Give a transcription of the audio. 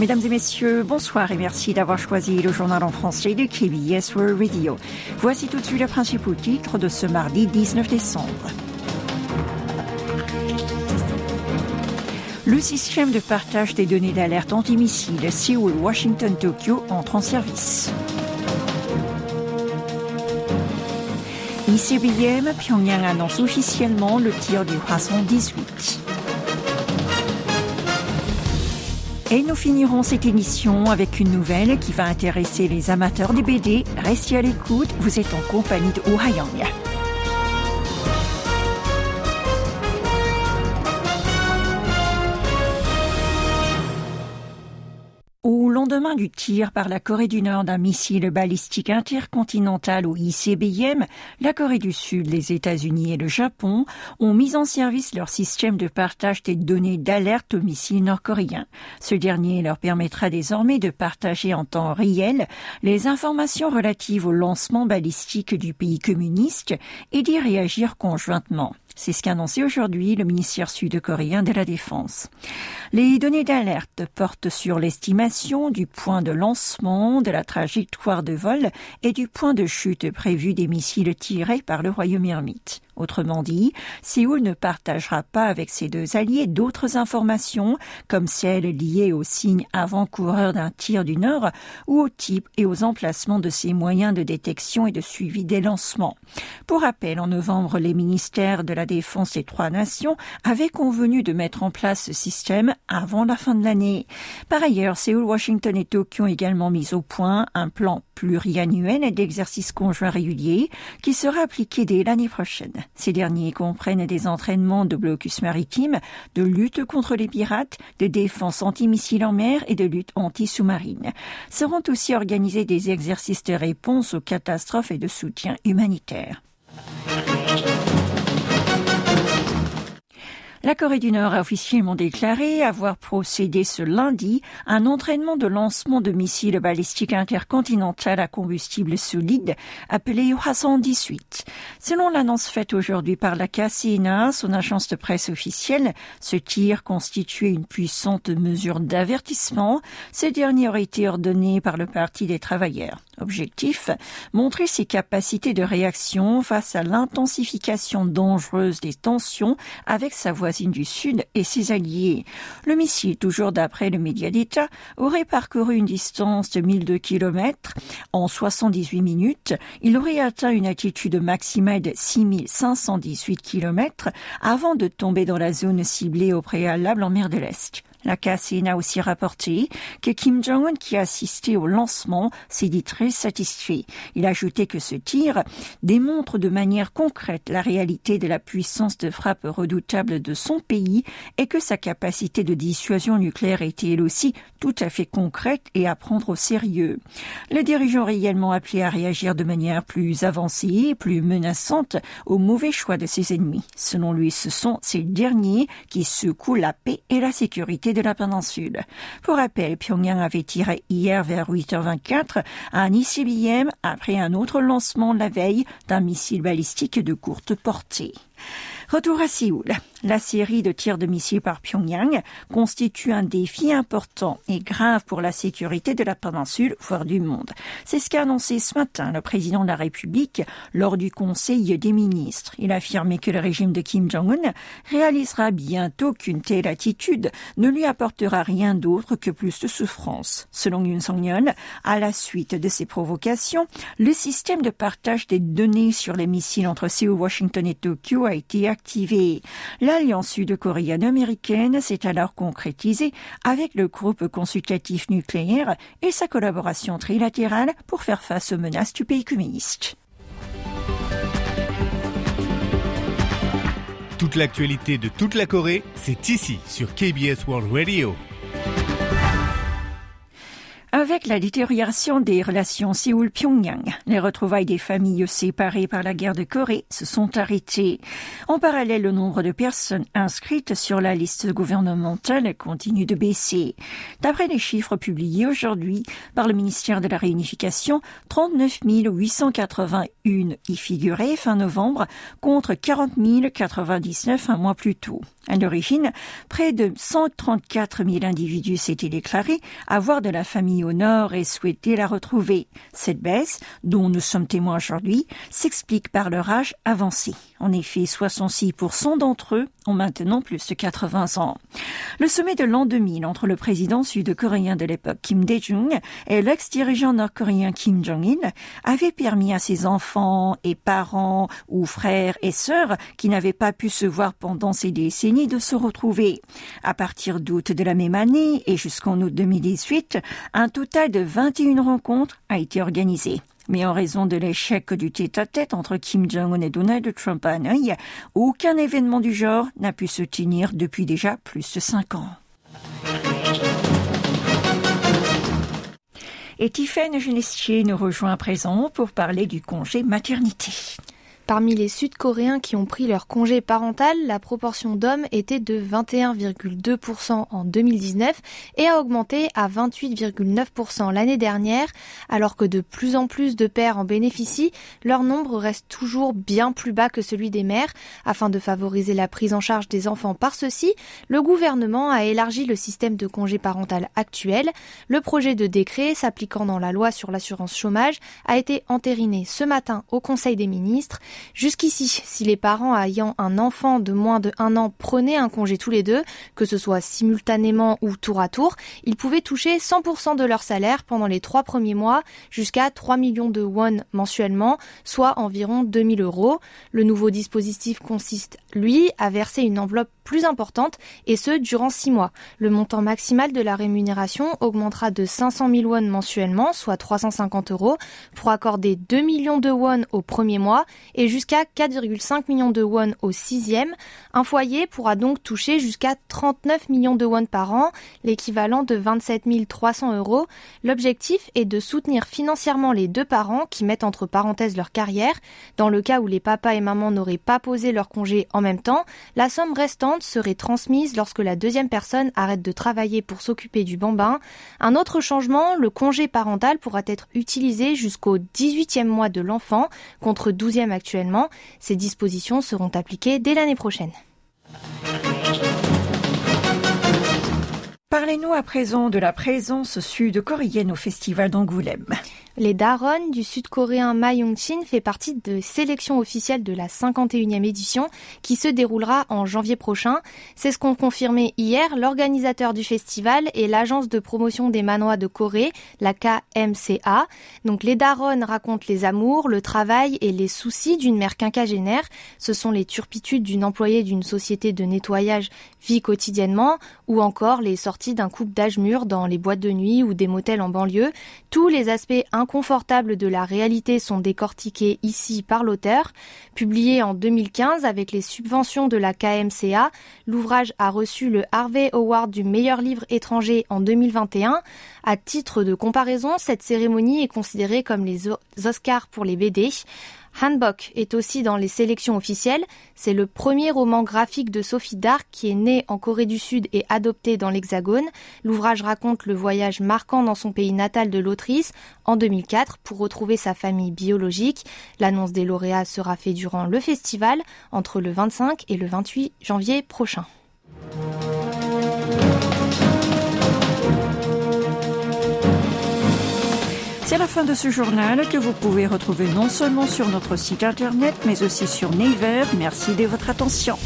Mesdames et messieurs, bonsoir et merci d'avoir choisi le journal en français de KBS World Radio. Voici tout de suite les principaux titres de ce mardi 19 décembre. Le système de partage des données d'alerte antimissile Seoul, Washington, Tokyo entre en service. ICBM, Pyongyang annonce officiellement le tir du Hwasong 18. Et nous finirons cette émission avec une nouvelle qui va intéresser les amateurs des BD. Restez à l'écoute, vous êtes en compagnie de Oh Hayang. lendemain du tir par la Corée du Nord d'un missile balistique intercontinental ou ICBM, la Corée du Sud, les États-Unis et le Japon ont mis en service leur système de partage des données d'alerte aux missiles nord-coréens. Ce dernier leur permettra désormais de partager en temps réel les informations relatives au lancement balistique du pays communiste et d'y réagir conjointement. C'est ce qu'a annoncé aujourd'hui le ministère sud-coréen de la Défense. Les données d'alerte portent sur l'estimation du point de lancement, de la trajectoire de vol et du point de chute prévu des missiles tirés par le royaume ermite. Autrement dit, Séoul ne partagera pas avec ses deux alliés d'autres informations, comme celles liées aux signes avant-coureurs d'un tir du Nord ou au type et aux emplacements de ses moyens de détection et de suivi des lancements. Pour rappel, en novembre, les ministères de la Défense des trois nations avaient convenu de mettre en place ce système avant la fin de l'année. Par ailleurs, Séoul, Washington et Tokyo ont également mis au point un plan pluriannuel d'exercices conjoints réguliers qui sera appliqué dès l'année prochaine. Ces derniers comprennent des entraînements de blocus maritime, de lutte contre les pirates, de défense antimissile en mer et de lutte anti-sous-marine. Seront aussi organisés des exercices de réponse aux catastrophes et de soutien humanitaire. La Corée du Nord a officiellement déclaré avoir procédé ce lundi à un entraînement de lancement de missiles balistiques intercontinental à combustible solide appelé Hwasong 18. Selon l'annonce faite aujourd'hui par la KCNA, son agence de presse officielle, ce tir constituait une puissante mesure d'avertissement. Ce dernier aurait été ordonné par le Parti des travailleurs. Objectif, montrer ses capacités de réaction face à l'intensification dangereuse des tensions avec sa voisine du Sud et ses alliés. Le missile, toujours d'après le média d'État, aurait parcouru une distance de 1002 km en 78 minutes. Il aurait atteint une altitude maximale de 6518 km avant de tomber dans la zone ciblée au préalable en mer de l'Est. La KCN a aussi rapporté que Kim Jong-un, qui a assisté au lancement, s'est dit très satisfait. Il a ajouté que ce tir démontre de manière concrète la réalité de la puissance de frappe redoutable de son pays et que sa capacité de dissuasion nucléaire était elle aussi tout à fait concrète et à prendre au sérieux. Le dirigeant a également appelé à réagir de manière plus avancée et plus menaçante au mauvais choix de ses ennemis. Selon lui, ce sont ces derniers qui secouent la paix et la sécurité de la péninsule. Pour rappel, Pyongyang avait tiré hier vers 8h24 un ICBM après un autre lancement la veille d'un missile balistique de courte portée. Retour à Séoul. La série de tirs de missiles par Pyongyang constitue un défi important et grave pour la sécurité de la péninsule, voire du monde. C'est ce qu'a annoncé ce matin le président de la République lors du Conseil des ministres. Il a affirmé que le régime de Kim Jong-un réalisera bientôt qu'une telle attitude ne lui apportera rien d'autre que plus de souffrance. Selon Yoon Song-yeol, à la suite de ces provocations, le système de partage des données sur les missiles entre Séoul, Washington et Tokyo a été L'alliance sud-coréenne-américaine s'est alors concrétisée avec le groupe consultatif nucléaire et sa collaboration trilatérale pour faire face aux menaces du pays communiste. Toute l'actualité de toute la Corée, c'est ici sur KBS World Radio. La détérioration des relations Séoul-Pyongyang, les retrouvailles des familles séparées par la guerre de Corée se sont arrêtées. En parallèle, le nombre de personnes inscrites sur la liste gouvernementale continue de baisser. D'après les chiffres publiés aujourd'hui par le ministère de la Réunification, 39 881 y figuraient fin novembre contre 40 099 un mois plus tôt. À l'origine, près de 134 000 individus s'étaient déclarés avoir de la famille au nord et souhaitaient la retrouver. Cette baisse, dont nous sommes témoins aujourd'hui, s'explique par leur âge avancé. En effet, 66% d'entre eux ont maintenant plus de 80 ans. Le sommet de l'an 2000 entre le président sud-coréen de l'époque Kim Dae-jung et l'ex-dirigeant nord-coréen Kim Jong-il avait permis à ses enfants et parents ou frères et sœurs qui n'avaient pas pu se voir pendant ces décennies de se retrouver. À partir d'août de la même année et jusqu'en août 2018, un total de 21 rencontres a été organisé. Mais en raison de l'échec du tête-à-tête entre Kim Jong-un et Donald Trump à Hanoï, aucun événement du genre n'a pu se tenir depuis déjà plus de cinq ans. Et Tiffaine Genestier nous rejoint à présent pour parler du congé maternité. Parmi les Sud-Coréens qui ont pris leur congé parental, la proportion d'hommes était de 21,2% en 2019 et a augmenté à 28,9% l'année dernière, alors que de plus en plus de pères en bénéficient, leur nombre reste toujours bien plus bas que celui des mères. Afin de favoriser la prise en charge des enfants par ceux-ci, le gouvernement a élargi le système de congé parental actuel. Le projet de décret s'appliquant dans la loi sur l'assurance chômage a été entériné ce matin au Conseil des ministres. Jusqu'ici, si les parents ayant un enfant de moins de un an prenaient un congé tous les deux, que ce soit simultanément ou tour à tour, ils pouvaient toucher 100% de leur salaire pendant les trois premiers mois jusqu'à 3 millions de won mensuellement, soit environ 2000 euros. Le nouveau dispositif consiste, lui, à verser une enveloppe plus importante et ce durant six mois. Le montant maximal de la rémunération augmentera de 500 000 won mensuellement, soit 350 euros, pour accorder 2 millions de won au premier mois et jusqu'à 4,5 millions de won au sixième. Un foyer pourra donc toucher jusqu'à 39 millions de won par an, l'équivalent de 27 300 euros. L'objectif est de soutenir financièrement les deux parents qui mettent entre parenthèses leur carrière. Dans le cas où les papas et mamans n'auraient pas posé leur congé en même temps, la somme restante serait transmise lorsque la deuxième personne arrête de travailler pour s'occuper du bambin. Un autre changement, le congé parental pourra être utilisé jusqu'au 18e mois de l'enfant, contre 12e actuellement. Ces dispositions seront appliquées dès l'année prochaine. Parlez-nous à présent de la présence sud-coréenne au Festival d'Angoulême. Les Daron du sud-coréen Ma Young-chin fait partie de sélection officielle de la 51e édition qui se déroulera en janvier prochain. C'est ce qu'ont confirmé hier l'organisateur du festival et l'agence de promotion des manois de Corée, la KMCA. Donc les Daron racontent les amours, le travail et les soucis d'une mère quinquagénaire. Ce sont les turpitudes d'une employée d'une société de nettoyage vie quotidiennement ou encore les sorties d'un couple d'âge mûr dans les boîtes de nuit ou des motels en banlieue. Tous les aspects inconfortables de la réalité sont décortiqués ici par l'auteur. Publié en 2015 avec les subventions de la KMCA, l'ouvrage a reçu le Harvey Award du meilleur livre étranger en 2021. À titre de comparaison, cette cérémonie est considérée comme les Oscars pour les BD. Hanbok est aussi dans les sélections officielles. C'est le premier roman graphique de Sophie Dark qui est né en Corée du Sud et adopté dans l'Hexagone. L'ouvrage raconte le voyage marquant dans son pays natal de l'autrice en 2004 pour retrouver sa famille biologique. L'annonce des lauréats sera faite durant le festival entre le 25 et le 28 janvier prochain. De ce journal que vous pouvez retrouver non seulement sur notre site internet, mais aussi sur Naver. Merci de votre attention.